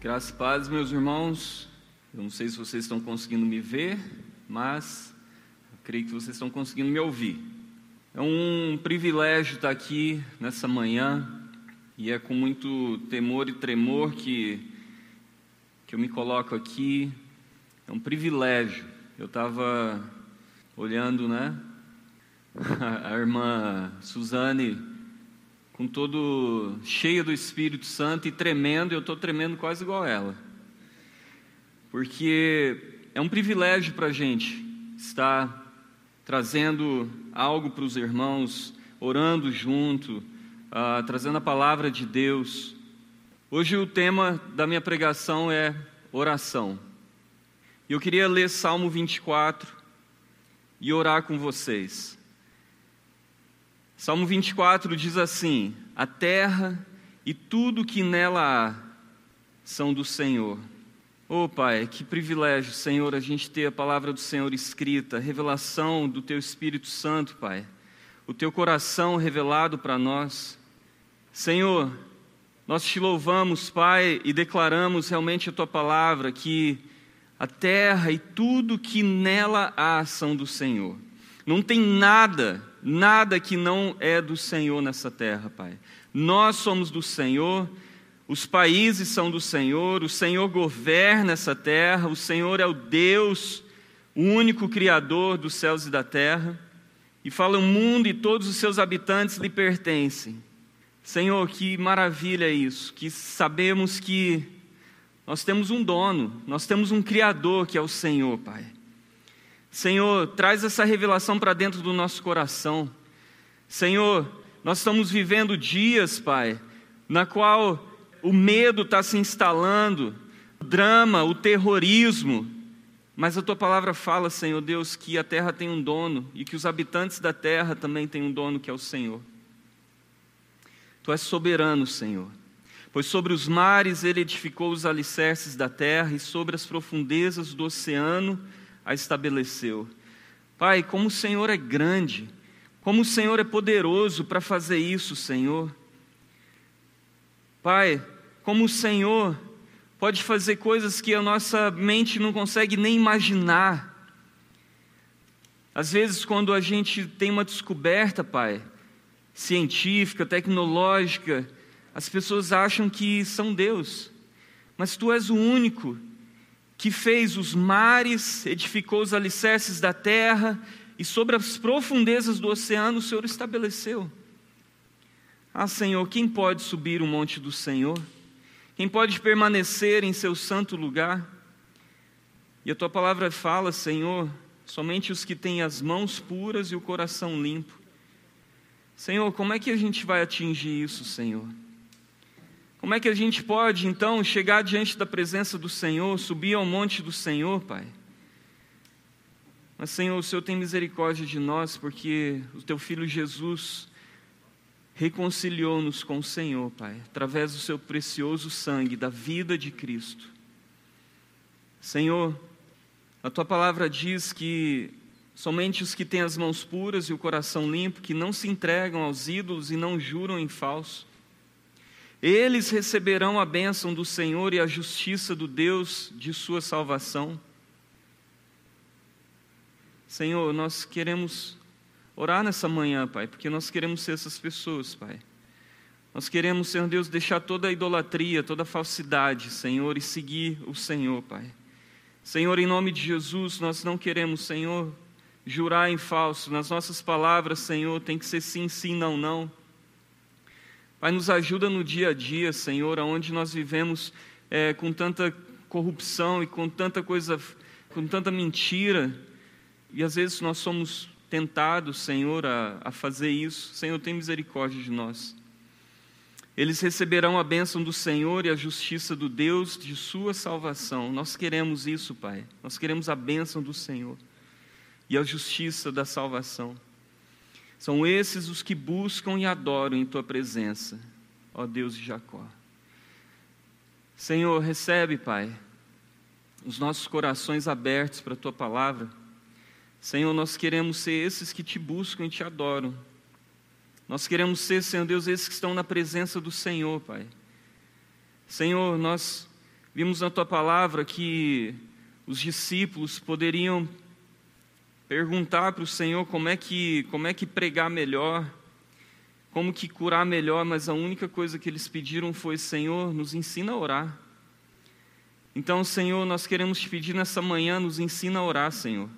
Graças paz, meus irmãos. Eu não sei se vocês estão conseguindo me ver, mas creio que vocês estão conseguindo me ouvir. É um privilégio estar aqui nessa manhã e é com muito temor e tremor que, que eu me coloco aqui. É um privilégio. Eu estava olhando, né? A irmã Suzane com todo cheia do Espírito Santo e tremendo, eu estou tremendo quase igual ela. Porque é um privilégio para a gente estar trazendo algo para os irmãos, orando junto, uh, trazendo a palavra de Deus. Hoje o tema da minha pregação é oração. E eu queria ler Salmo 24 e orar com vocês. Salmo 24 diz assim: A terra e tudo que nela há são do Senhor. Oh Pai, que privilégio, Senhor, a gente ter a palavra do Senhor escrita, revelação do Teu Espírito Santo, Pai, o Teu coração revelado para nós. Senhor, nós te louvamos, Pai, e declaramos realmente a Tua palavra, que a terra e tudo que nela há são do Senhor. Não tem nada nada que não é do Senhor nessa terra, Pai. Nós somos do Senhor, os países são do Senhor, o Senhor governa essa terra, o Senhor é o Deus, o único Criador dos céus e da terra. E fala: o mundo e todos os seus habitantes lhe pertencem. Senhor, que maravilha isso, que sabemos que nós temos um dono, nós temos um Criador que é o Senhor, Pai. Senhor, traz essa revelação para dentro do nosso coração. Senhor, nós estamos vivendo dias, Pai, na qual o medo está se instalando, o drama, o terrorismo. Mas a tua palavra fala, Senhor Deus, que a terra tem um dono e que os habitantes da terra também têm um dono que é o Senhor. Tu és soberano, Senhor. Pois sobre os mares ele edificou os alicerces da terra e sobre as profundezas do oceano a estabeleceu. Pai, como o Senhor é grande, como o Senhor é poderoso para fazer isso, Senhor. Pai, como o Senhor pode fazer coisas que a nossa mente não consegue nem imaginar. Às vezes, quando a gente tem uma descoberta, Pai, científica, tecnológica, as pessoas acham que são Deus, mas Tu és o único que fez os mares, edificou os alicerces da terra, e sobre as profundezas do oceano o Senhor estabeleceu. Ah, Senhor, quem pode subir o monte do Senhor? Quem pode permanecer em seu santo lugar? E a tua palavra fala, Senhor, somente os que têm as mãos puras e o coração limpo. Senhor, como é que a gente vai atingir isso, Senhor? Como é que a gente pode, então, chegar diante da presença do Senhor, subir ao monte do Senhor, Pai? Mas, Senhor, o Senhor tem misericórdia de nós, porque o Teu Filho Jesus reconciliou-nos com o Senhor, Pai, através do Seu precioso sangue, da vida de Cristo. Senhor, a Tua palavra diz que somente os que têm as mãos puras e o coração limpo, que não se entregam aos ídolos e não juram em falso, eles receberão a bênção do Senhor e a justiça do Deus de sua salvação. Senhor, nós queremos orar nessa manhã, Pai, porque nós queremos ser essas pessoas, Pai. Nós queremos, Senhor Deus, deixar toda a idolatria, toda a falsidade, Senhor, e seguir o Senhor, Pai. Senhor, em nome de Jesus, nós não queremos, Senhor, jurar em falso. Nas nossas palavras, Senhor, tem que ser sim, sim, não, não. Pai, nos ajuda no dia a dia, Senhor, onde nós vivemos é, com tanta corrupção e com tanta coisa, com tanta mentira, e às vezes nós somos tentados, Senhor, a, a fazer isso. Senhor, tem misericórdia de nós. Eles receberão a bênção do Senhor e a justiça do Deus de sua salvação. Nós queremos isso, Pai. Nós queremos a bênção do Senhor e a justiça da salvação. São esses os que buscam e adoram em tua presença, ó Deus de Jacó. Senhor, recebe, Pai, os nossos corações abertos para a tua palavra. Senhor, nós queremos ser esses que te buscam e te adoram. Nós queremos ser, Senhor Deus, esses que estão na presença do Senhor, Pai. Senhor, nós Vimos na tua palavra que os discípulos poderiam perguntar para o Senhor como é que como é que pregar melhor, como que curar melhor, mas a única coisa que eles pediram foi: Senhor, nos ensina a orar. Então, Senhor, nós queremos te pedir nessa manhã, nos ensina a orar, Senhor.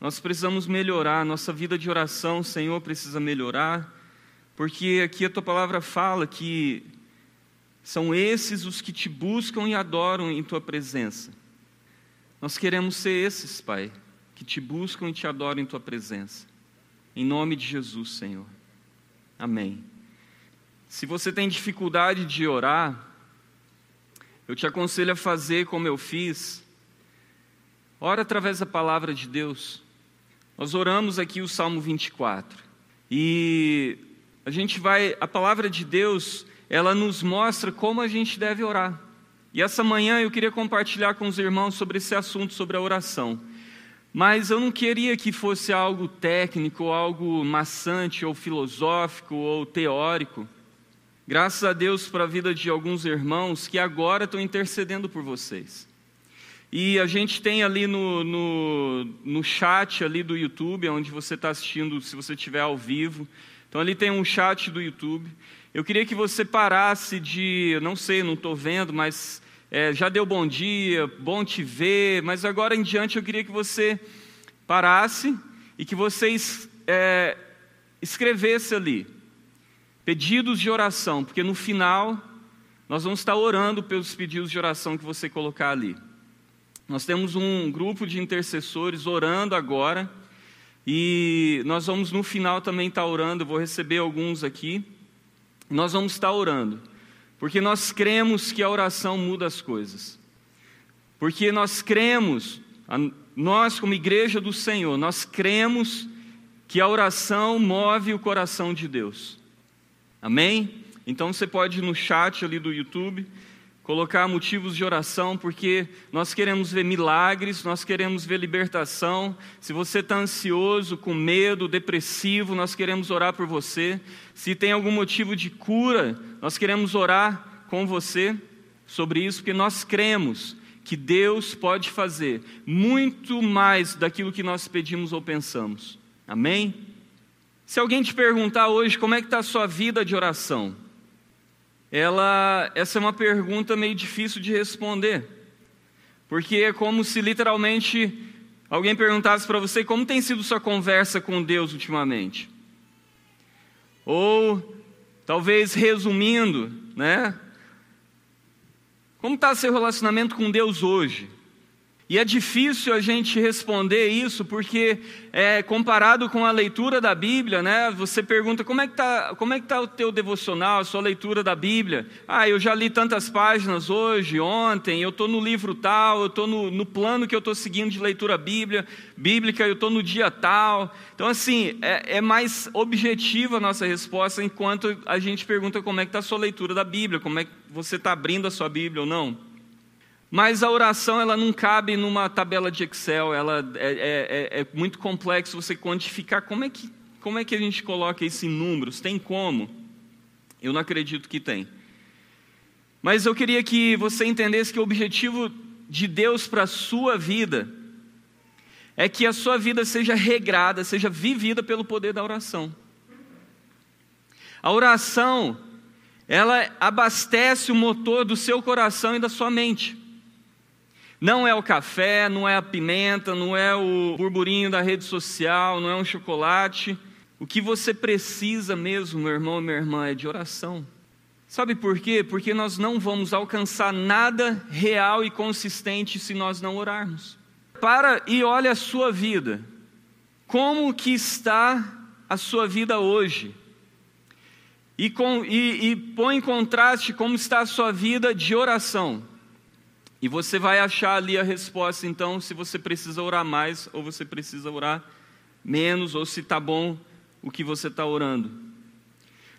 Nós precisamos melhorar, nossa vida de oração, Senhor, precisa melhorar, porque aqui a tua palavra fala que são esses os que te buscam e adoram em tua presença. Nós queremos ser esses, Pai, que te buscam e te adoram em tua presença. Em nome de Jesus, Senhor. Amém. Se você tem dificuldade de orar, eu te aconselho a fazer como eu fiz. Ora através da palavra de Deus. Nós oramos aqui o Salmo 24. E a gente vai, a palavra de Deus, ela nos mostra como a gente deve orar. E essa manhã eu queria compartilhar com os irmãos sobre esse assunto, sobre a oração. Mas eu não queria que fosse algo técnico, algo maçante, ou filosófico, ou teórico. Graças a Deus para a vida de alguns irmãos que agora estão intercedendo por vocês. E a gente tem ali no, no, no chat ali do YouTube, onde você está assistindo, se você estiver ao vivo. Então ali tem um chat do YouTube. Eu queria que você parasse de, não sei, não estou vendo, mas é, já deu bom dia, bom te ver, mas agora em diante eu queria que você parasse e que você é, escrevesse ali Pedidos de oração, porque no final nós vamos estar orando pelos pedidos de oração que você colocar ali. Nós temos um grupo de intercessores orando agora e nós vamos no final também estar orando. Eu vou receber alguns aqui. Nós vamos estar orando, porque nós cremos que a oração muda as coisas. Porque nós cremos, nós como igreja do Senhor, nós cremos que a oração move o coração de Deus. Amém? Então você pode ir no chat ali do YouTube colocar motivos de oração, porque nós queremos ver milagres, nós queremos ver libertação. Se você está ansioso, com medo, depressivo, nós queremos orar por você. Se tem algum motivo de cura, nós queremos orar com você sobre isso, porque nós cremos que Deus pode fazer muito mais daquilo que nós pedimos ou pensamos. Amém? Se alguém te perguntar hoje como é que está a sua vida de oração, ela, essa é uma pergunta meio difícil de responder, porque é como se literalmente alguém perguntasse para você como tem sido sua conversa com Deus ultimamente, ou talvez resumindo, né? Como está seu relacionamento com Deus hoje? E é difícil a gente responder isso porque, é, comparado com a leitura da Bíblia, né, você pergunta como é que está é tá o teu devocional, a sua leitura da Bíblia. Ah, eu já li tantas páginas hoje, ontem, eu estou no livro tal, eu estou no, no, plano que eu estou seguindo de leitura bíblia, bíblica, eu estou no dia tal. Então, assim, é, é mais objetiva a nossa resposta enquanto a gente pergunta como é que está a sua leitura da Bíblia, como é que você está abrindo a sua Bíblia ou não. Mas a oração ela não cabe numa tabela de Excel, ela é, é, é, é muito complexo você quantificar como é, que, como é que a gente coloca isso em números. Tem como? Eu não acredito que tem. Mas eu queria que você entendesse que o objetivo de Deus para a sua vida é que a sua vida seja regrada, seja vivida pelo poder da oração. A oração, ela abastece o motor do seu coração e da sua mente. Não é o café, não é a pimenta, não é o burburinho da rede social, não é um chocolate. O que você precisa mesmo, meu irmão e minha irmã, é de oração. Sabe por quê? Porque nós não vamos alcançar nada real e consistente se nós não orarmos. Para e olha a sua vida. Como que está a sua vida hoje? E, com, e, e põe em contraste como está a sua vida de oração. E você vai achar ali a resposta, então, se você precisa orar mais ou você precisa orar menos, ou se está bom o que você está orando.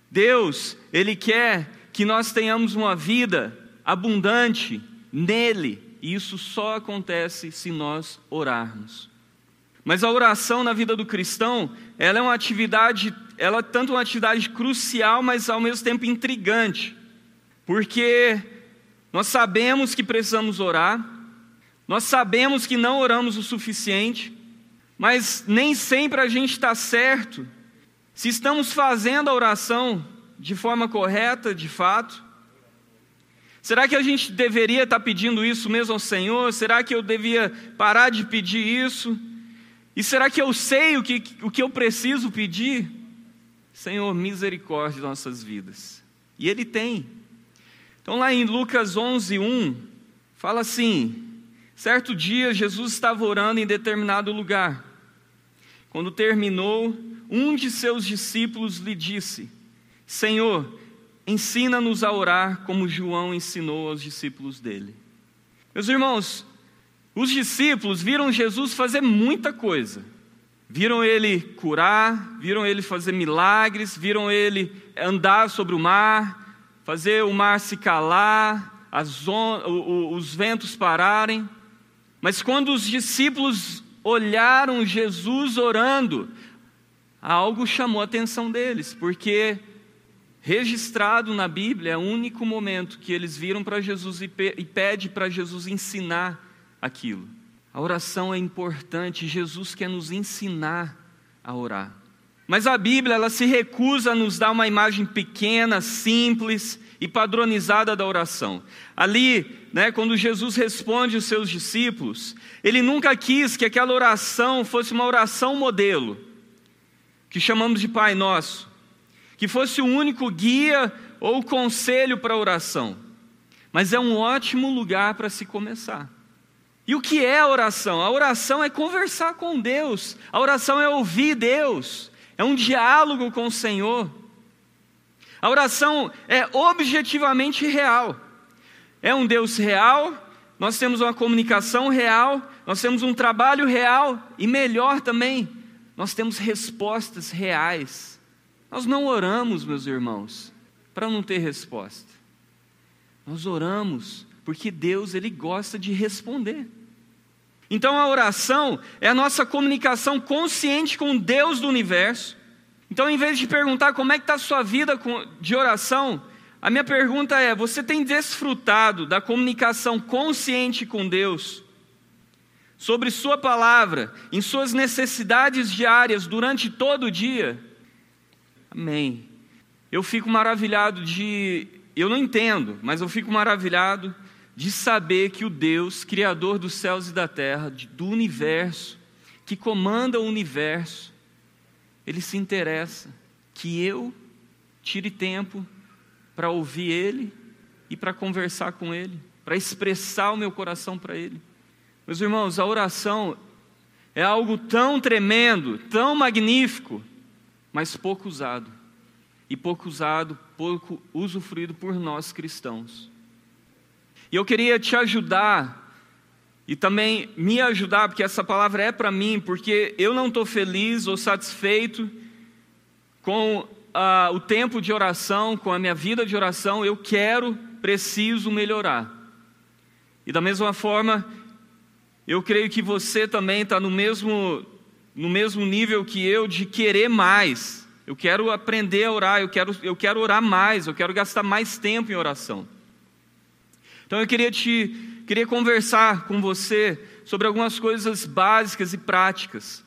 Deus, Ele quer que nós tenhamos uma vida abundante nele, e isso só acontece se nós orarmos. Mas a oração na vida do cristão, ela é uma atividade, ela é tanto uma atividade crucial, mas ao mesmo tempo intrigante. Porque nós sabemos que precisamos orar, nós sabemos que não oramos o suficiente, mas nem sempre a gente está certo se estamos fazendo a oração de forma correta, de fato. Será que a gente deveria estar pedindo isso mesmo ao Senhor? Será que eu devia parar de pedir isso? E será que eu sei o que, o que eu preciso pedir? Senhor, misericórdia de nossas vidas. E Ele tem. Então, lá em Lucas 11, 1, fala assim: certo dia Jesus estava orando em determinado lugar. Quando terminou, um de seus discípulos lhe disse: Senhor, ensina-nos a orar como João ensinou aos discípulos dele. Meus irmãos, os discípulos viram Jesus fazer muita coisa. Viram ele curar, viram ele fazer milagres, viram ele andar sobre o mar, fazer o mar se calar, os ventos pararem. Mas quando os discípulos olharam Jesus orando, algo chamou a atenção deles, porque registrado na Bíblia é o único momento que eles viram para Jesus e, pe e pede para Jesus ensinar aquilo. A oração é importante, Jesus quer nos ensinar a orar. Mas a Bíblia, ela se recusa a nos dar uma imagem pequena, simples e padronizada da oração. Ali, né, quando Jesus responde os seus discípulos, ele nunca quis que aquela oração fosse uma oração modelo que chamamos de Pai Nosso, que fosse o único guia ou conselho para a oração, mas é um ótimo lugar para se começar. E o que é a oração? A oração é conversar com Deus, a oração é ouvir Deus, é um diálogo com o Senhor. A oração é objetivamente real, é um Deus real, nós temos uma comunicação real, nós temos um trabalho real e melhor também, nós temos respostas reais. Nós não oramos, meus irmãos, para não ter resposta. Nós oramos porque Deus ele gosta de responder. Então a oração é a nossa comunicação consciente com Deus do universo. Então, em vez de perguntar como é que está a sua vida de oração, a minha pergunta é: você tem desfrutado da comunicação consciente com Deus? sobre Sua palavra, em suas necessidades diárias durante todo o dia? Amém. Eu fico maravilhado de. Eu não entendo, mas eu fico maravilhado de saber que o Deus, Criador dos céus e da terra, do universo, que comanda o universo, Ele se interessa que eu tire tempo para ouvir Ele e para conversar com Ele, para expressar o meu coração para Ele. Meus irmãos, a oração é algo tão tremendo, tão magnífico, mas pouco usado. E pouco usado, pouco usufruído por nós cristãos. E eu queria te ajudar e também me ajudar, porque essa palavra é para mim, porque eu não estou feliz ou satisfeito com uh, o tempo de oração, com a minha vida de oração, eu quero, preciso melhorar. E da mesma forma, eu creio que você também está no mesmo, no mesmo nível que eu de querer mais. Eu quero aprender a orar, eu quero, eu quero orar mais, eu quero gastar mais tempo em oração. Então eu queria te queria conversar com você sobre algumas coisas básicas e práticas.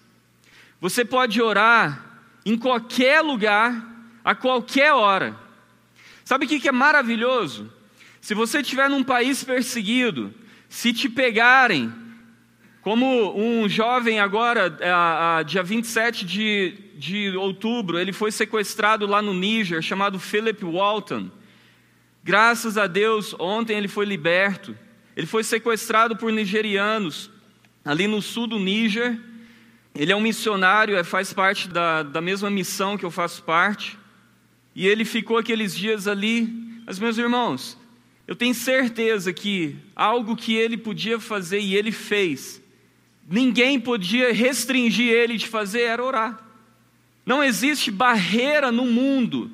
Você pode orar em qualquer lugar, a qualquer hora. Sabe o que é maravilhoso? Se você estiver num país perseguido, se te pegarem como um jovem agora, a, a, dia 27 de, de outubro, ele foi sequestrado lá no Níger, chamado Philip Walton. Graças a Deus, ontem ele foi liberto. Ele foi sequestrado por nigerianos, ali no sul do Níger. Ele é um missionário, é, faz parte da, da mesma missão que eu faço parte. E ele ficou aqueles dias ali. Mas, meus irmãos, eu tenho certeza que algo que ele podia fazer e ele fez, ninguém podia restringir ele de fazer era orar. Não existe barreira no mundo,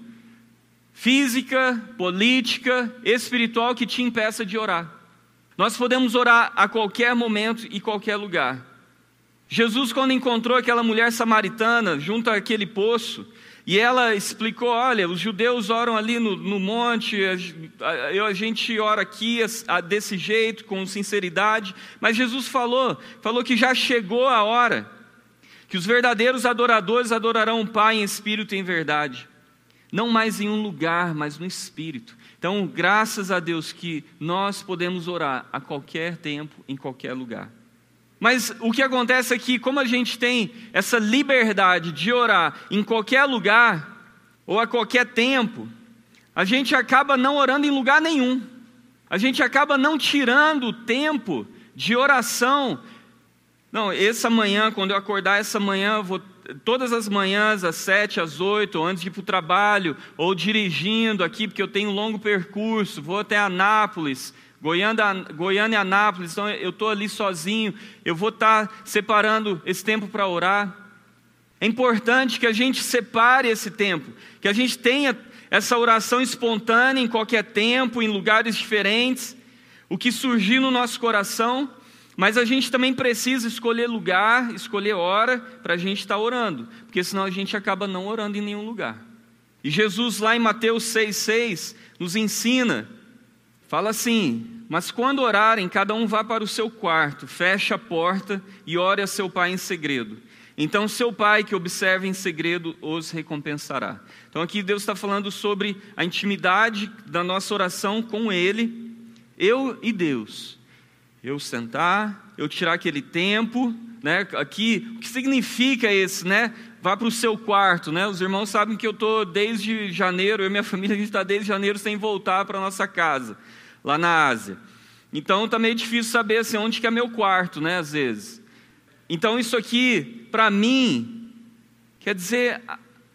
física, política, espiritual, que te impeça de orar. Nós podemos orar a qualquer momento e qualquer lugar. Jesus, quando encontrou aquela mulher samaritana junto àquele poço, E ela explicou: olha, os judeus oram ali no, no monte, a, a, gente ora aqui a, desse jeito, com sinceridade, mas Jesus falou, falou que já chegou a hora, que os verdadeiros adoradores adorarão o Pai em espírito e em verdade, não mais em um lugar, mas no espírito. Então, graças a Deus que nós podemos orar a qualquer tempo, em qualquer lugar. Mas o que acontece é que, como a gente tem essa liberdade de orar em qualquer lugar, ou a qualquer tempo, a gente acaba não orando em lugar nenhum. A gente acaba não tirando o tempo de oração. Não, essa manhã, quando eu acordar essa manhã, vou, todas as manhãs, às sete, às oito, antes de ir para o trabalho, ou dirigindo aqui, porque eu tenho um longo percurso, vou até Anápolis, Goiânia, Goiânia e Anápolis, então eu estou ali sozinho, eu vou estar tá separando esse tempo para orar. É importante que a gente separe esse tempo, que a gente tenha essa oração espontânea em qualquer tempo, em lugares diferentes, o que surgir no nosso coração, mas a gente também precisa escolher lugar, escolher hora para a gente estar tá orando, porque senão a gente acaba não orando em nenhum lugar. E Jesus, lá em Mateus 6,6, nos ensina, fala assim: mas quando orarem, cada um vá para o seu quarto, feche a porta e ore a seu pai em segredo. Então, seu pai que observa em segredo os recompensará. Então, aqui Deus está falando sobre a intimidade da nossa oração com Ele, eu e Deus. Eu sentar, eu tirar aquele tempo, né? Aqui, o que significa esse, né? Vá para o seu quarto, né? Os irmãos sabem que eu estou desde janeiro, eu e minha família, a gente está desde janeiro sem voltar para a nossa casa lá na Ásia. Então está meio difícil saber assim, onde que é meu quarto, né, às vezes. Então isso aqui, para mim, quer dizer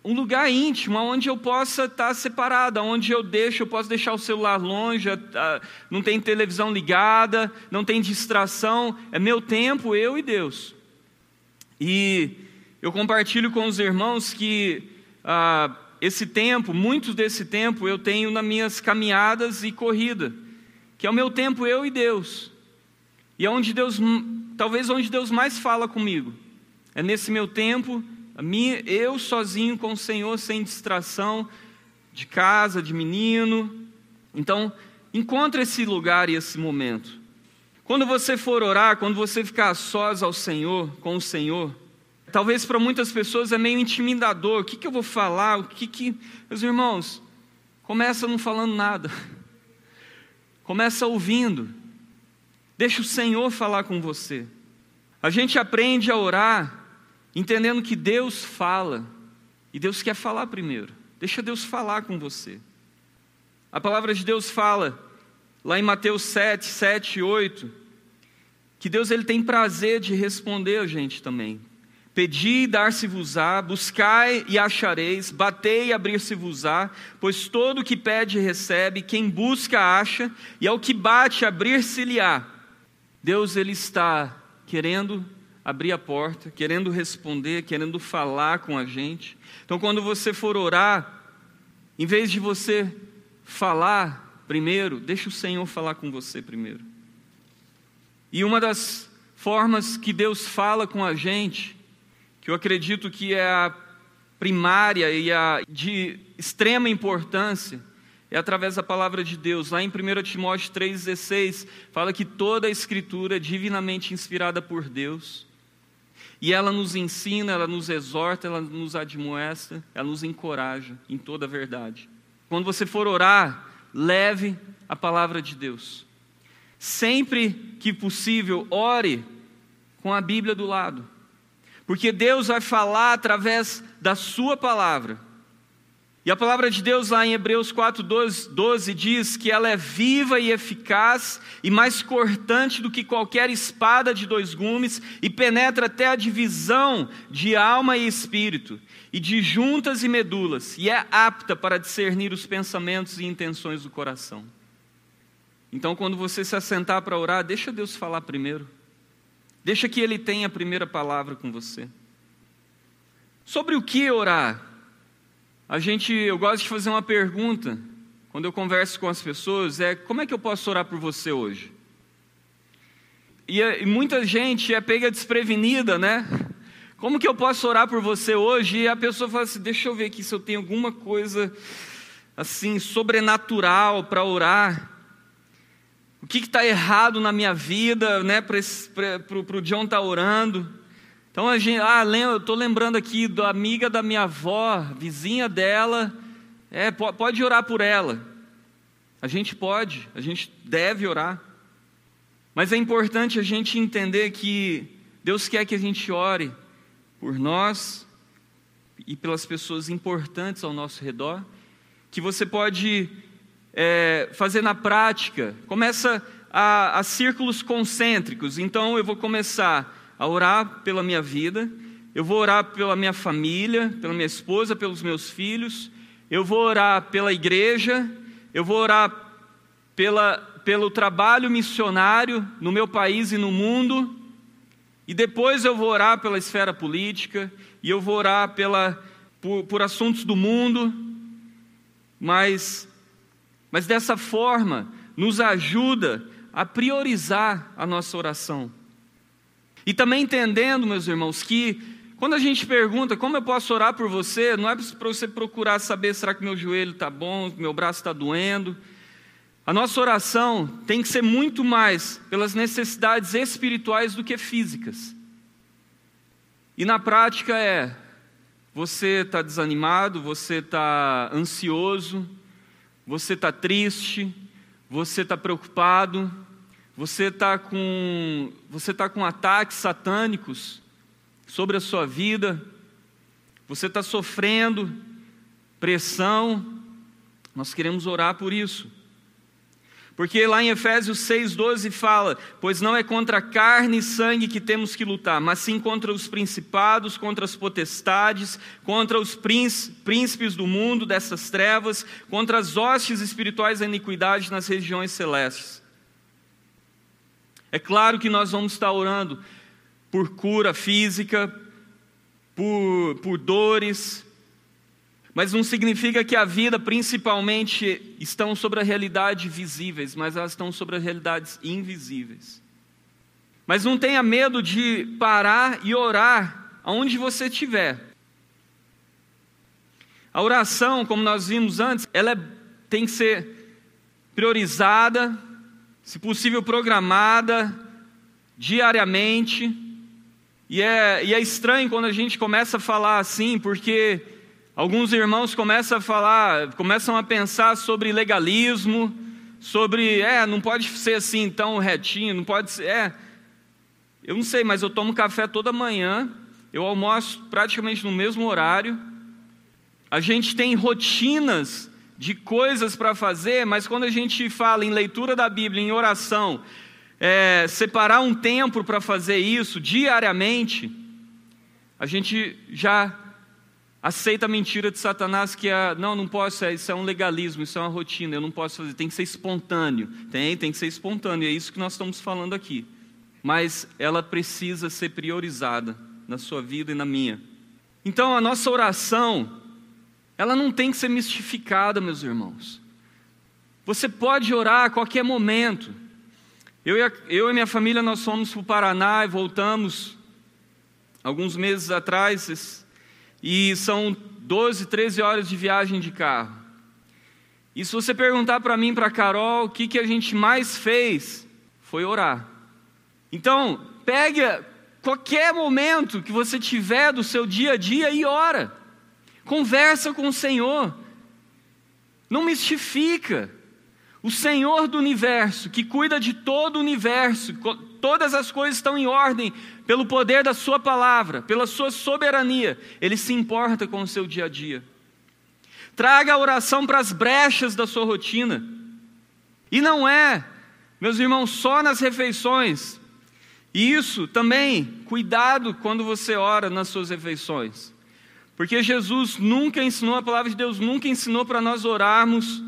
um lugar íntimo, onde eu possa estar separado, onde eu deixo, eu posso deixar o celular longe, não tem televisão ligada, não tem distração, é meu tempo, eu e Deus. E eu compartilho com os irmãos que ah, esse tempo, muitos desse tempo, eu tenho nas minhas caminhadas e corrida que é o meu tempo eu e Deus. E é onde Deus, talvez onde Deus mais fala comigo. É nesse meu tempo, minha, eu sozinho com o Senhor, sem distração de casa, de menino. Então, encontre esse lugar e esse momento. Quando você for orar, quando você ficar sós ao Senhor, com o Senhor, talvez para muitas pessoas é meio intimidador. O que, que eu vou falar? O que que, meus irmãos, começa não falando nada. Começa ouvindo. Deixa o Senhor falar com você. A gente aprende a orar entendendo que Deus fala e Deus quer falar primeiro. Deixa Deus falar com você. A palavra de Deus fala lá em Mateus 7, 7 e 8, que Deus ele tem prazer de responder a gente também. Pedi e dar-se-vos-á, buscai e achareis, batei e abrir-se-vos-á, pois todo o que pede recebe, quem busca acha, e ao que bate abrir-se-lhe-á. Deus ele está querendo abrir a porta, querendo responder, querendo falar com a gente. Então quando você for orar, em vez de você falar primeiro, deixa o Senhor falar com você primeiro. E uma das formas que Deus fala com a gente que eu acredito que é a primária e a de extrema importância, é através da palavra de Deus. Lá em 1 Timóteo 3,16, fala que toda a Escritura é divinamente inspirada por Deus. E ela nos ensina, ela nos exorta, ela nos admoesta, ela nos encoraja em toda a verdade. Quando você for orar, leve a palavra de Deus. Sempre que possível, ore com a Bíblia do lado. Porque Deus vai falar através da Sua palavra. E a palavra de Deus lá em Hebreus 4, 12, 12 diz que ela é viva e eficaz e mais cortante do que qualquer espada de dois gumes e penetra até a divisão de alma e espírito e de juntas e medulas e é apta para discernir os pensamentos e intenções do coração. Então, quando você se assentar para orar, deixa Deus falar primeiro. Deixa que Ele tenha a primeira palavra com você. Sobre o que orar? A gente, eu gosto de fazer uma pergunta quando eu converso com as pessoas, é como é que eu posso orar por você hoje? E, e muita gente é pega desprevenida, né? Como que eu posso orar por você hoje? E a pessoa fala assim: deixa eu ver aqui se eu tenho alguma coisa assim sobrenatural para orar. O que está errado na minha vida, né? Para o John estar tá orando. Então a gente, ah, eu estou lembrando aqui da amiga da minha avó, vizinha dela, é, pode orar por ela. A gente pode, a gente deve orar. Mas é importante a gente entender que Deus quer que a gente ore por nós e pelas pessoas importantes ao nosso redor, que você pode é, fazer na prática. Começa a, a círculos concêntricos. Então eu vou começar a orar pela minha vida, eu vou orar pela minha família, pela minha esposa, pelos meus filhos, eu vou orar pela igreja, eu vou orar pela, pelo trabalho missionário no meu país e no mundo, e depois eu vou orar pela esfera política, e eu vou orar pela, por, por assuntos do mundo, mas, mas dessa forma nos ajuda a priorizar a nossa oração. E também entendendo, meus irmãos, que quando a gente pergunta como eu posso orar por você, não é para você procurar saber será que meu joelho está bom, meu braço está doendo. A nossa oração tem que ser muito mais pelas necessidades espirituais do que físicas. E na prática é: você está desanimado, você está ansioso, você está triste, você está preocupado, você está com, você tá com ataques satânicos sobre a sua vida, você está sofrendo pressão, nós queremos orar por isso. Porque lá em Efésios 6,12 fala: Pois não é contra carne e sangue que temos que lutar, mas sim contra os principados, contra as potestades, contra os príncipes do mundo dessas trevas, contra as hostes espirituais da iniquidade nas regiões celestes. É claro que nós vamos estar orando por cura física, por, por dores, mas não significa que a vida principalmente estão sobre a realidade visíveis, mas elas estão sobre as realidades invisíveis. Mas não tenha medo de parar e orar aonde você estiver. A oração, como nós vimos antes, ela é, tem que ser priorizada, se possível programada diariamente. E é, e é estranho quando a gente começa a falar assim, porque Alguns irmãos começam a falar, começam a pensar sobre legalismo, sobre, é, não pode ser assim tão retinho, não pode ser, é. Eu não sei, mas eu tomo café toda manhã, eu almoço praticamente no mesmo horário. A gente tem rotinas de coisas para fazer, mas quando a gente fala em leitura da Bíblia, em oração, é, separar um tempo para fazer isso diariamente, a gente já aceita a mentira de Satanás que é, não, não posso, é, isso é um legalismo, isso é uma rotina, eu não posso fazer, tem que ser espontâneo. Tem, tem que ser espontâneo, é isso que nós estamos falando aqui. Mas ela precisa ser priorizada na sua vida e na minha. Então a nossa oração, ela não tem que ser mistificada, meus irmãos. Você pode orar a qualquer momento. Eu e, a, eu e minha família, nós fomos para o Paraná e voltamos alguns meses atrás, e são 12, 13 horas de viagem de carro. E se você perguntar para mim, para Carol, o que, que a gente mais fez, foi orar. Então, pegue qualquer momento que você tiver do seu dia a dia e ora. Conversa com o Senhor. Não mistifica. O Senhor do universo, que cuida de todo o universo, todas as coisas estão em ordem pelo poder da Sua palavra, pela Sua soberania. Ele se importa com o seu dia a dia. Traga a oração para as brechas da sua rotina. E não é, meus irmãos, só nas refeições. E isso também, cuidado quando você ora nas suas refeições. Porque Jesus nunca ensinou, a palavra de Deus nunca ensinou para nós orarmos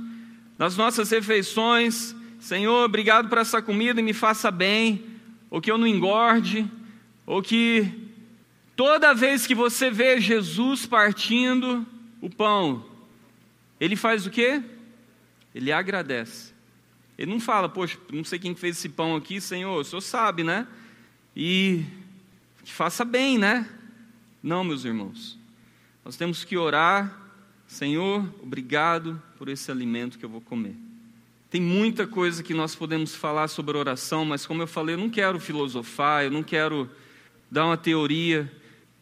nas nossas refeições, Senhor, obrigado por essa comida e me faça bem, ou que eu não engorde, ou que toda vez que você vê Jesus partindo o pão, ele faz o quê? Ele agradece. Ele não fala, poxa, não sei quem fez esse pão aqui, Senhor, o Senhor sabe, né? E que faça bem, né? Não, meus irmãos. Nós temos que orar, Senhor, obrigado por esse alimento que eu vou comer. Tem muita coisa que nós podemos falar sobre oração, mas como eu falei, eu não quero filosofar, eu não quero dar uma teoria,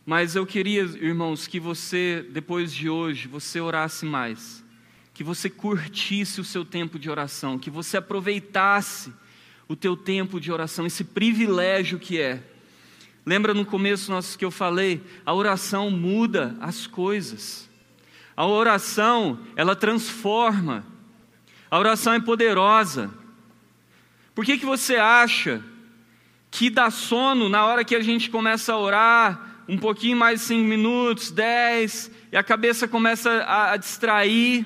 mas eu queria, irmãos, que você, depois de hoje, você orasse mais, que você curtisse o seu tempo de oração, que você aproveitasse o teu tempo de oração, esse privilégio que é. Lembra no começo nosso que eu falei, a oração muda as coisas. A oração, ela transforma. A oração é poderosa. Por que, que você acha que dá sono na hora que a gente começa a orar, um pouquinho mais cinco minutos, dez, e a cabeça começa a, a distrair?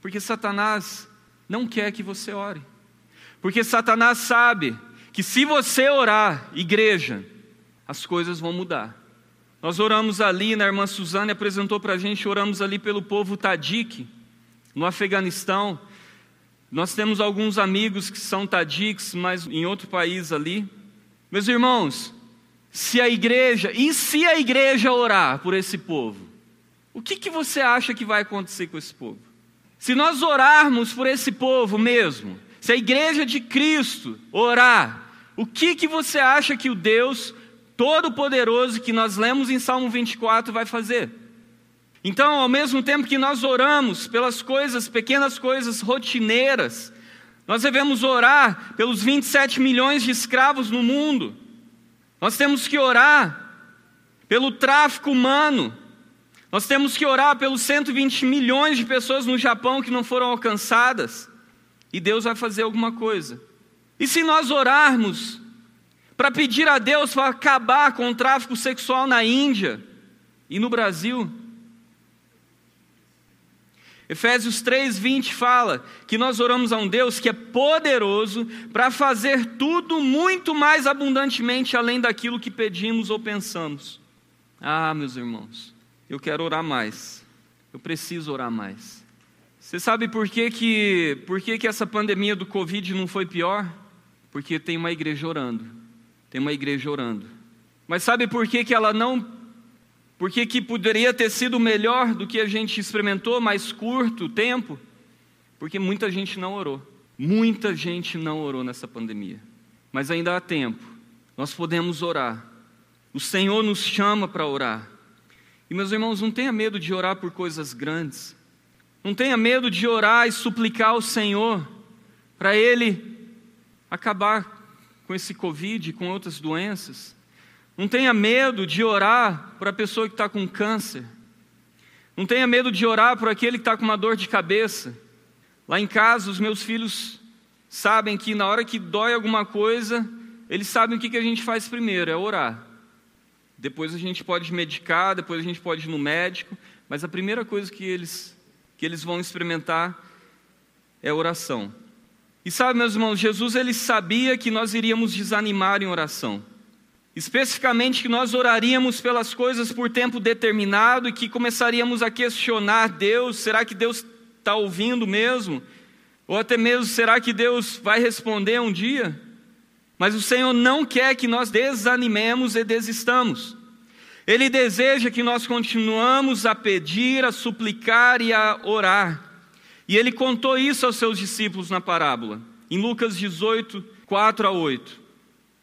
Porque Satanás não quer que você ore. Porque Satanás sabe que se você orar, igreja, as coisas vão mudar. Nós oramos ali, na irmã Suzane apresentou para a gente, oramos ali pelo povo Tadik, no Afeganistão. Nós temos alguns amigos que são Tadiks, mas em outro país ali. Meus irmãos, se a igreja, e se a igreja orar por esse povo, o que, que você acha que vai acontecer com esse povo? Se nós orarmos por esse povo mesmo, se a igreja de Cristo orar, o que, que você acha que o Deus Todo-Poderoso que nós lemos em Salmo 24 vai fazer? Então, ao mesmo tempo que nós oramos pelas coisas, pequenas coisas rotineiras, nós devemos orar pelos 27 milhões de escravos no mundo. Nós temos que orar pelo tráfico humano. Nós temos que orar pelos 120 milhões de pessoas no Japão que não foram alcançadas e Deus vai fazer alguma coisa. E se nós orarmos para pedir a Deus para acabar com o tráfico sexual na Índia e no Brasil? Efésios 3:20 fala que nós oramos a um Deus que é poderoso para fazer tudo muito mais abundantemente além daquilo que pedimos ou pensamos. Ah, meus irmãos, eu quero orar mais. Eu preciso orar mais. Você sabe por que, que, por que, que essa pandemia do Covid não foi pior? Porque tem uma igreja orando. Tem uma igreja orando. Mas sabe por que, que ela não. Por que, que poderia ter sido melhor do que a gente experimentou, mais curto tempo? Porque muita gente não orou. Muita gente não orou nessa pandemia. Mas ainda há tempo. Nós podemos orar. O Senhor nos chama para orar. E meus irmãos, não tenha medo de orar por coisas grandes. Não tenha medo de orar e suplicar ao Senhor para Ele acabar com esse Covid, com outras doenças. Não tenha medo de orar para a pessoa que está com câncer. Não tenha medo de orar por aquele que está com uma dor de cabeça. Lá em casa, os meus filhos sabem que na hora que dói alguma coisa, eles sabem o que, que a gente faz primeiro: é orar. Depois a gente pode medicar, depois a gente pode ir no médico, mas a primeira coisa que eles que eles vão experimentar é oração. E sabe, meus irmãos, Jesus ele sabia que nós iríamos desanimar em oração. Especificamente que nós oraríamos pelas coisas por tempo determinado e que começaríamos a questionar Deus: será que Deus está ouvindo mesmo? Ou até mesmo, será que Deus vai responder um dia? Mas o Senhor não quer que nós desanimemos e desistamos. Ele deseja que nós continuamos a pedir, a suplicar e a orar. E ele contou isso aos seus discípulos na parábola, em Lucas 18, 4 a 8.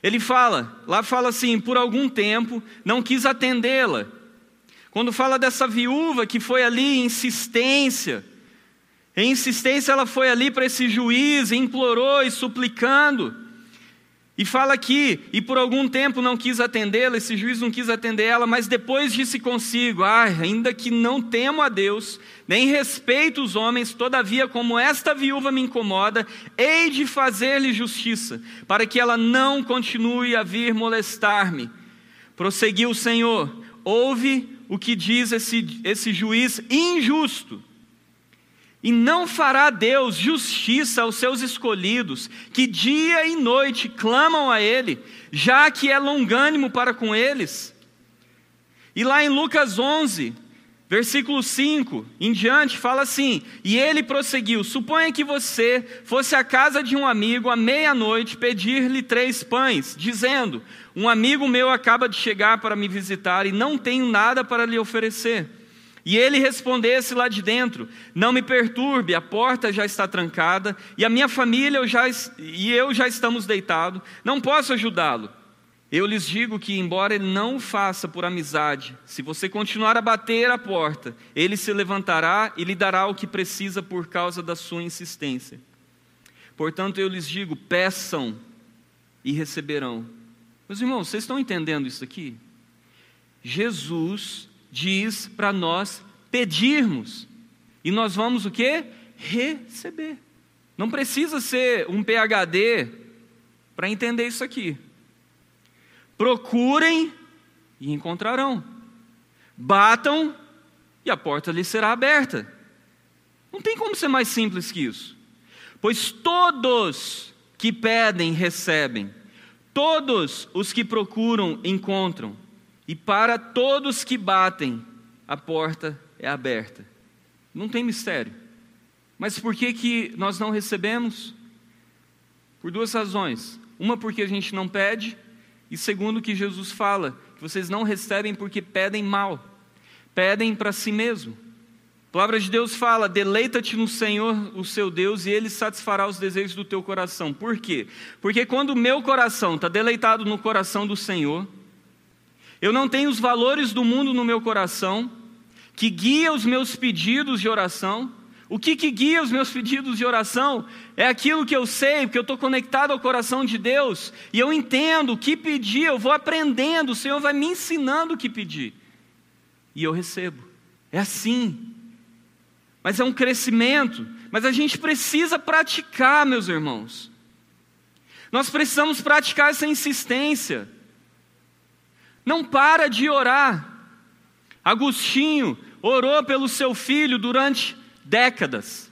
Ele fala, lá fala assim: por algum tempo não quis atendê-la. Quando fala dessa viúva que foi ali em insistência, em insistência ela foi ali para esse juiz, implorou e suplicando. E fala aqui, e por algum tempo não quis atendê-la, esse juiz não quis atender ela, mas depois disse consigo: ah, ainda que não temo a Deus, nem respeito os homens, todavia, como esta viúva me incomoda, hei de fazer-lhe justiça, para que ela não continue a vir molestar-me. Prosseguiu o Senhor: ouve o que diz esse, esse juiz injusto. E não fará Deus justiça aos seus escolhidos, que dia e noite clamam a Ele, já que é longânimo para com eles? E lá em Lucas 11, Versículo 5 em diante fala assim: E ele prosseguiu: Suponha que você fosse à casa de um amigo à meia-noite pedir-lhe três pães, dizendo: Um amigo meu acaba de chegar para me visitar e não tenho nada para lhe oferecer. E ele respondesse lá de dentro: Não me perturbe, a porta já está trancada e a minha família eu já, e eu já estamos deitados, não posso ajudá-lo. Eu lhes digo que, embora ele não faça por amizade, se você continuar a bater a porta, ele se levantará e lhe dará o que precisa por causa da sua insistência. Portanto, eu lhes digo: peçam e receberão. Meus irmãos, vocês estão entendendo isso aqui? Jesus diz para nós pedirmos, e nós vamos o que? Receber. Não precisa ser um PhD para entender isso aqui. Procurem e encontrarão. Batam e a porta lhes será aberta. Não tem como ser mais simples que isso. Pois todos que pedem, recebem. Todos os que procuram, encontram. E para todos que batem, a porta é aberta. Não tem mistério. Mas por que, que nós não recebemos? Por duas razões. Uma, porque a gente não pede, e segundo que Jesus fala, que vocês não recebem porque pedem mal, pedem para si mesmo. A palavra de Deus fala: deleita-te no Senhor, o seu Deus, e Ele satisfará os desejos do teu coração. Por quê? Porque quando o meu coração está deleitado no coração do Senhor, eu não tenho os valores do mundo no meu coração, que guia os meus pedidos de oração, o que, que guia os meus pedidos de oração é aquilo que eu sei, porque eu estou conectado ao coração de Deus, e eu entendo o que pedir, eu vou aprendendo, o Senhor vai me ensinando o que pedir, e eu recebo. É assim. Mas é um crescimento, mas a gente precisa praticar, meus irmãos. Nós precisamos praticar essa insistência. Não para de orar. Agostinho orou pelo seu filho durante décadas.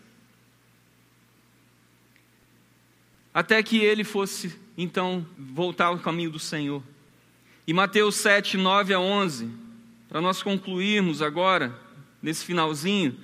Até que ele fosse, então, voltar ao caminho do Senhor. E Mateus 7, 9 a 11, para nós concluirmos agora, nesse finalzinho,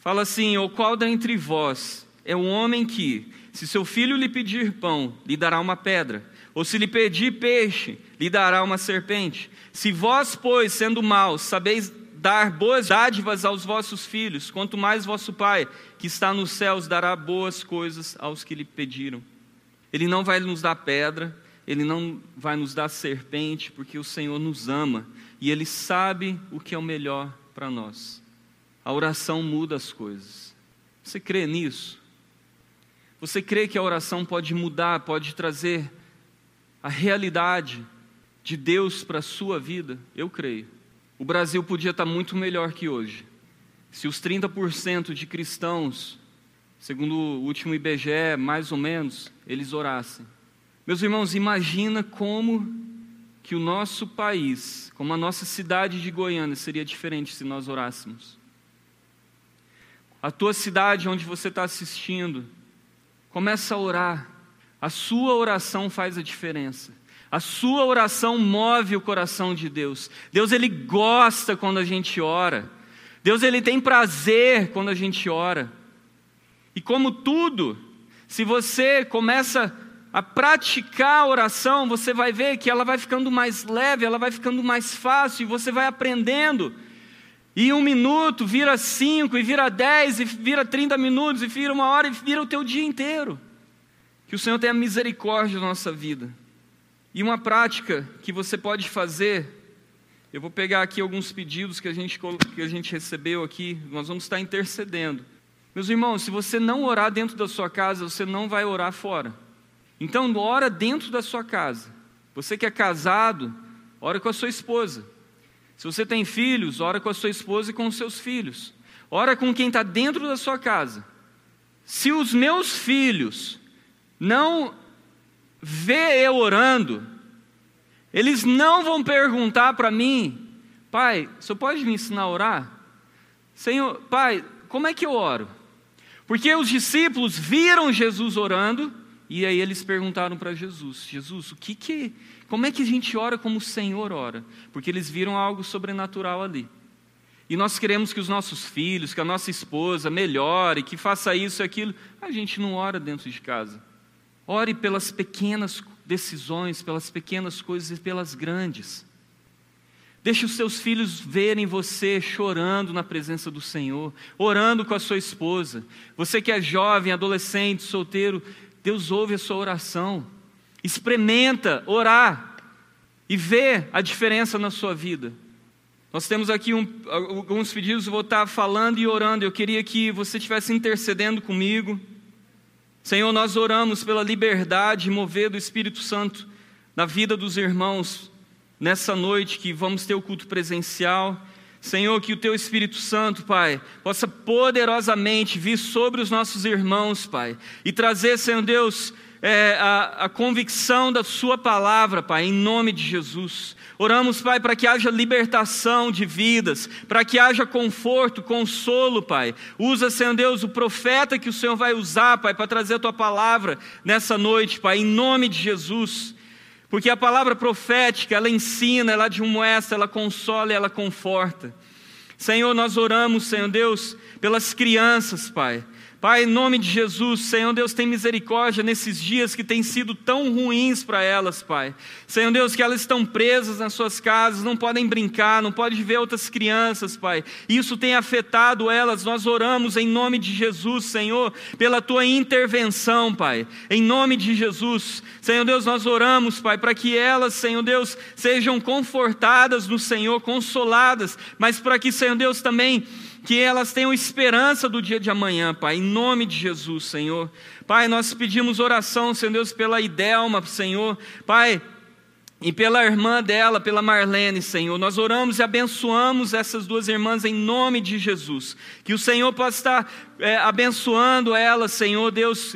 fala assim: O qual dentre vós é o homem que, se seu filho lhe pedir pão, lhe dará uma pedra, ou se lhe pedir peixe, lhe dará uma serpente? Se vós, pois, sendo maus, sabeis dar boas dádivas aos vossos filhos, quanto mais vosso Pai, que está nos céus, dará boas coisas aos que lhe pediram. Ele não vai nos dar pedra, ele não vai nos dar serpente, porque o Senhor nos ama e ele sabe o que é o melhor para nós. A oração muda as coisas. Você crê nisso? Você crê que a oração pode mudar, pode trazer a realidade de Deus para a sua vida? Eu creio. O Brasil podia estar muito melhor que hoje. Se os 30% de cristãos, segundo o último IBGE, mais ou menos, eles orassem. Meus irmãos, imagina como que o nosso país, como a nossa cidade de Goiânia seria diferente se nós orássemos. A tua cidade onde você está assistindo, começa a orar. A sua oração faz a diferença. A sua oração move o coração de Deus. Deus ele gosta quando a gente ora. Deus ele tem prazer quando a gente ora. E como tudo, se você começa a praticar a oração, você vai ver que ela vai ficando mais leve, ela vai ficando mais fácil, e você vai aprendendo. E um minuto vira cinco, e vira dez, e vira trinta minutos, e vira uma hora, e vira o teu dia inteiro. Que o Senhor tenha misericórdia da nossa vida. E uma prática que você pode fazer, eu vou pegar aqui alguns pedidos que a gente, que a gente recebeu aqui, nós vamos estar intercedendo. Meus irmãos, se você não orar dentro da sua casa, você não vai orar fora. Então, ora dentro da sua casa. Você que é casado, ora com a sua esposa. Se você tem filhos, ora com a sua esposa e com os seus filhos. Ora com quem está dentro da sua casa. Se os meus filhos não vê eu orando, eles não vão perguntar para mim, pai, senhor pode me ensinar a orar? Senhor, pai, como é que eu oro? Porque os discípulos viram Jesus orando e aí eles perguntaram para Jesus: Jesus, o que que, como é que a gente ora como o Senhor ora? Porque eles viram algo sobrenatural ali. e nós queremos que os nossos filhos, que a nossa esposa melhore, que faça isso e aquilo, a gente não ora dentro de casa. Ore pelas pequenas decisões, pelas pequenas coisas e pelas grandes. Deixe os seus filhos verem você chorando na presença do Senhor, orando com a sua esposa. Você que é jovem, adolescente, solteiro, Deus ouve a sua oração. Experimenta orar e vê a diferença na sua vida. Nós temos aqui um, alguns pedidos, vou estar falando e orando. Eu queria que você estivesse intercedendo comigo. Senhor, nós oramos pela liberdade mover do Espírito Santo na vida dos irmãos nessa noite que vamos ter o culto presencial. Senhor, que o Teu Espírito Santo, Pai, possa poderosamente vir sobre os nossos irmãos, Pai, e trazer, Senhor Deus, é, a, a convicção da Sua palavra, Pai, em nome de Jesus. Oramos, Pai, para que haja libertação de vidas, para que haja conforto, consolo, Pai. Usa, Senhor Deus, o profeta que o Senhor vai usar, Pai, para trazer a tua palavra nessa noite, Pai, em nome de Jesus. Porque a palavra profética, ela ensina, ela admoesta, ela consola ela conforta. Senhor, nós oramos, Senhor Deus, pelas crianças, Pai. Pai, em nome de Jesus, Senhor Deus, tem misericórdia nesses dias que têm sido tão ruins para elas, Pai. Senhor Deus, que elas estão presas nas suas casas, não podem brincar, não podem ver outras crianças, Pai. Isso tem afetado elas. Nós oramos em nome de Jesus, Senhor, pela tua intervenção, Pai. Em nome de Jesus, Senhor Deus, nós oramos, Pai, para que elas, Senhor Deus, sejam confortadas no Senhor, consoladas, mas para que, Senhor Deus, também que elas tenham esperança do dia de amanhã, Pai, em nome de Jesus, Senhor. Pai, nós pedimos oração, Senhor Deus, pela Idelma, Senhor. Pai, e pela irmã dela, pela Marlene, Senhor. Nós oramos e abençoamos essas duas irmãs em nome de Jesus. Que o Senhor possa estar é, abençoando elas, Senhor Deus.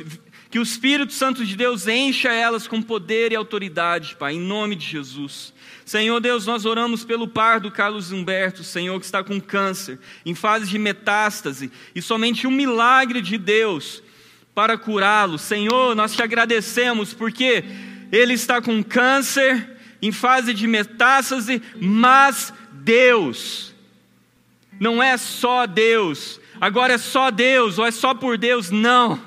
Que o Espírito Santo de Deus encha elas com poder e autoridade, Pai, em nome de Jesus. Senhor Deus, nós oramos pelo par do Carlos Humberto, Senhor, que está com câncer, em fase de metástase, e somente um milagre de Deus para curá-lo. Senhor, nós te agradecemos porque ele está com câncer, em fase de metástase, mas Deus, não é só Deus, agora é só Deus, ou é só por Deus, não.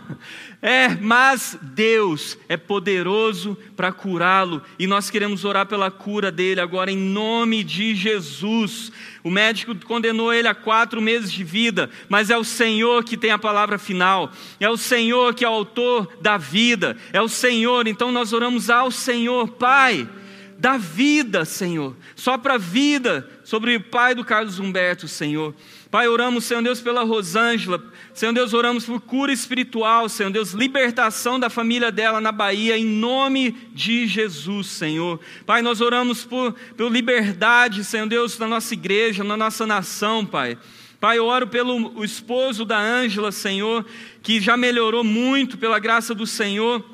É, mas Deus é poderoso para curá-lo e nós queremos orar pela cura dele agora em nome de Jesus. O médico condenou ele a quatro meses de vida, mas é o Senhor que tem a palavra final, é o Senhor que é o autor da vida, é o Senhor. Então nós oramos ao Senhor, Pai da vida, Senhor. Só para a vida, sobre o pai do Carlos Humberto, Senhor. Pai, oramos, Senhor Deus, pela Rosângela. Senhor Deus, oramos por cura espiritual, Senhor Deus, libertação da família dela na Bahia, em nome de Jesus, Senhor. Pai, nós oramos por, por liberdade, Senhor Deus, na nossa igreja, na nossa nação, Pai. Pai, eu oro pelo esposo da Ângela, Senhor, que já melhorou muito pela graça do Senhor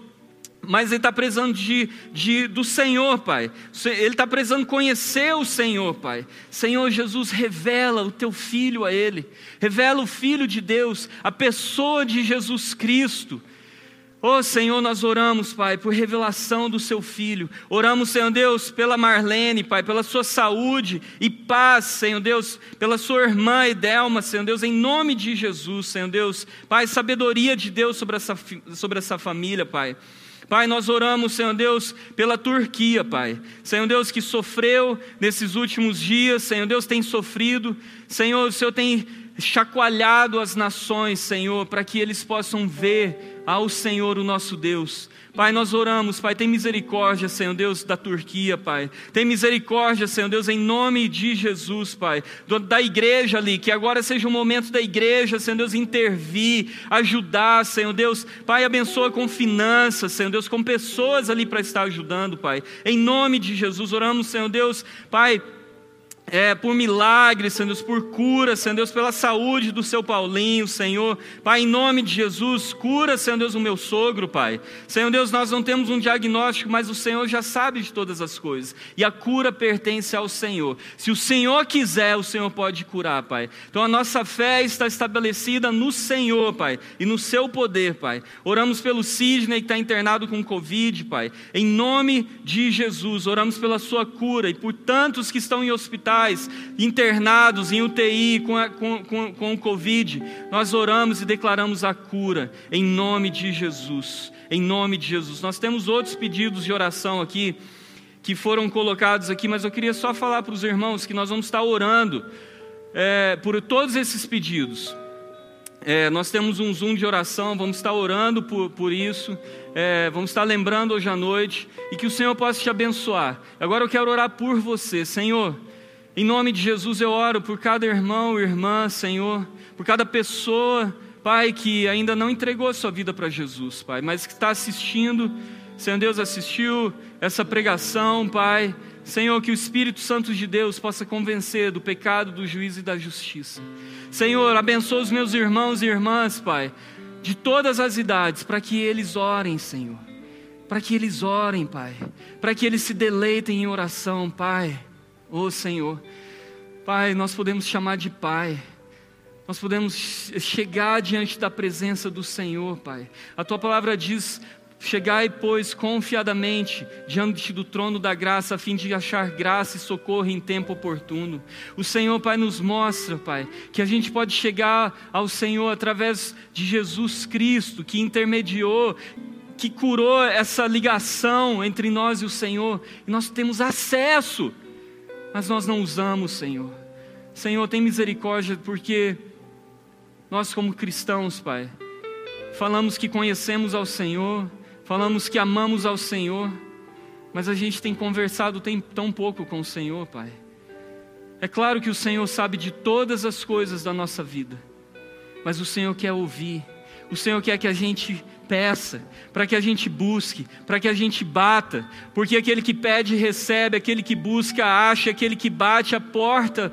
mas ele está precisando de, de, do Senhor, Pai. Ele está precisando conhecer o Senhor, Pai. Senhor Jesus, revela o teu filho a ele, revela o Filho de Deus, a pessoa de Jesus Cristo. Oh Senhor, nós oramos, Pai, por revelação do seu filho. Oramos, Senhor Deus, pela Marlene, Pai, pela sua saúde e paz, Senhor Deus, pela sua irmã Edelma, Senhor Deus, em nome de Jesus, Senhor Deus. Pai, sabedoria de Deus sobre essa, sobre essa família, Pai. Pai, nós oramos, Senhor Deus, pela Turquia, Pai. Senhor Deus, que sofreu nesses últimos dias, Senhor Deus, tem sofrido. Senhor, o Senhor tem chacoalhado as nações, Senhor, para que eles possam ver ao Senhor, o nosso Deus. Pai, nós oramos, Pai, tem misericórdia, Senhor Deus, da Turquia, Pai. Tem misericórdia, Senhor Deus, em nome de Jesus, Pai. Da igreja ali, que agora seja o momento da igreja, Senhor Deus, intervir, ajudar, Senhor Deus. Pai, abençoa com finanças, Senhor Deus, com pessoas ali para estar ajudando, Pai. Em nome de Jesus, oramos, Senhor Deus, Pai é, por milagres, Senhor Deus, por cura, Senhor Deus, pela saúde do seu Paulinho, Senhor. Pai, em nome de Jesus, cura, Senhor Deus, o meu sogro, Pai. Senhor Deus, nós não temos um diagnóstico, mas o Senhor já sabe de todas as coisas. E a cura pertence ao Senhor. Se o Senhor quiser, o Senhor pode curar, Pai. Então a nossa fé está estabelecida no Senhor, Pai, e no seu poder, Pai. Oramos pelo Sidney que está internado com Covid, Pai. Em nome de Jesus, oramos pela sua cura e por tantos que estão em hospital hospitais, internados em UTI com, a, com, com, com o Covid. Nós oramos e declaramos a cura em nome de Jesus. Em nome de Jesus. Nós temos outros pedidos de oração aqui que foram colocados aqui, mas eu queria só falar para os irmãos que nós vamos estar orando é, por todos esses pedidos. É, nós temos um Zoom de oração, vamos estar orando por, por isso, é, vamos estar lembrando hoje à noite e que o Senhor possa te abençoar. Agora eu quero orar por você, Senhor. Em nome de Jesus eu oro por cada irmão, irmã, Senhor, por cada pessoa, Pai, que ainda não entregou a sua vida para Jesus, Pai, mas que está assistindo. Senhor Deus assistiu essa pregação, Pai. Senhor, que o Espírito Santo de Deus possa convencer do pecado, do juízo e da justiça. Senhor, abençoa os meus irmãos e irmãs, Pai, de todas as idades, para que eles orem, Senhor. Para que eles orem, Pai. Para que eles se deleitem em oração, Pai. Oh, Senhor. Pai, nós podemos chamar de Pai. Nós podemos chegar diante da presença do Senhor, Pai. A tua palavra diz: Chegai, pois, confiadamente diante do trono da graça, a fim de achar graça e socorro em tempo oportuno. O Senhor, Pai, nos mostra, Pai, que a gente pode chegar ao Senhor através de Jesus Cristo, que intermediou, que curou essa ligação entre nós e o Senhor, e nós temos acesso, mas nós não usamos, Senhor. Senhor, tem misericórdia, porque nós, como cristãos, Pai, falamos que conhecemos ao Senhor, Falamos que amamos ao Senhor, mas a gente tem conversado tem tão pouco com o Senhor, Pai. É claro que o Senhor sabe de todas as coisas da nossa vida, mas o Senhor quer ouvir, o Senhor quer que a gente peça, para que a gente busque, para que a gente bata, porque aquele que pede recebe, aquele que busca acha, aquele que bate a porta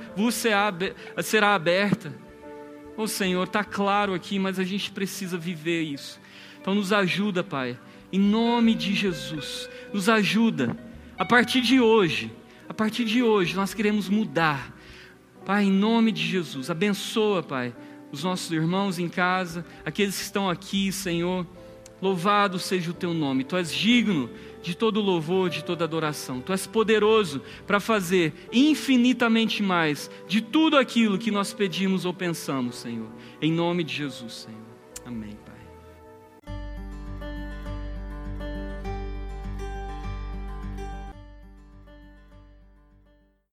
será aberta. Ô oh, Senhor, está claro aqui, mas a gente precisa viver isso. Então nos ajuda, Pai, em nome de Jesus, nos ajuda. A partir de hoje, a partir de hoje, nós queremos mudar. Pai, em nome de Jesus, abençoa, Pai, os nossos irmãos em casa, aqueles que estão aqui, Senhor. Louvado seja o teu nome. Tu és digno de todo louvor, de toda adoração. Tu és poderoso para fazer infinitamente mais de tudo aquilo que nós pedimos ou pensamos, Senhor. Em nome de Jesus, Senhor. Amém.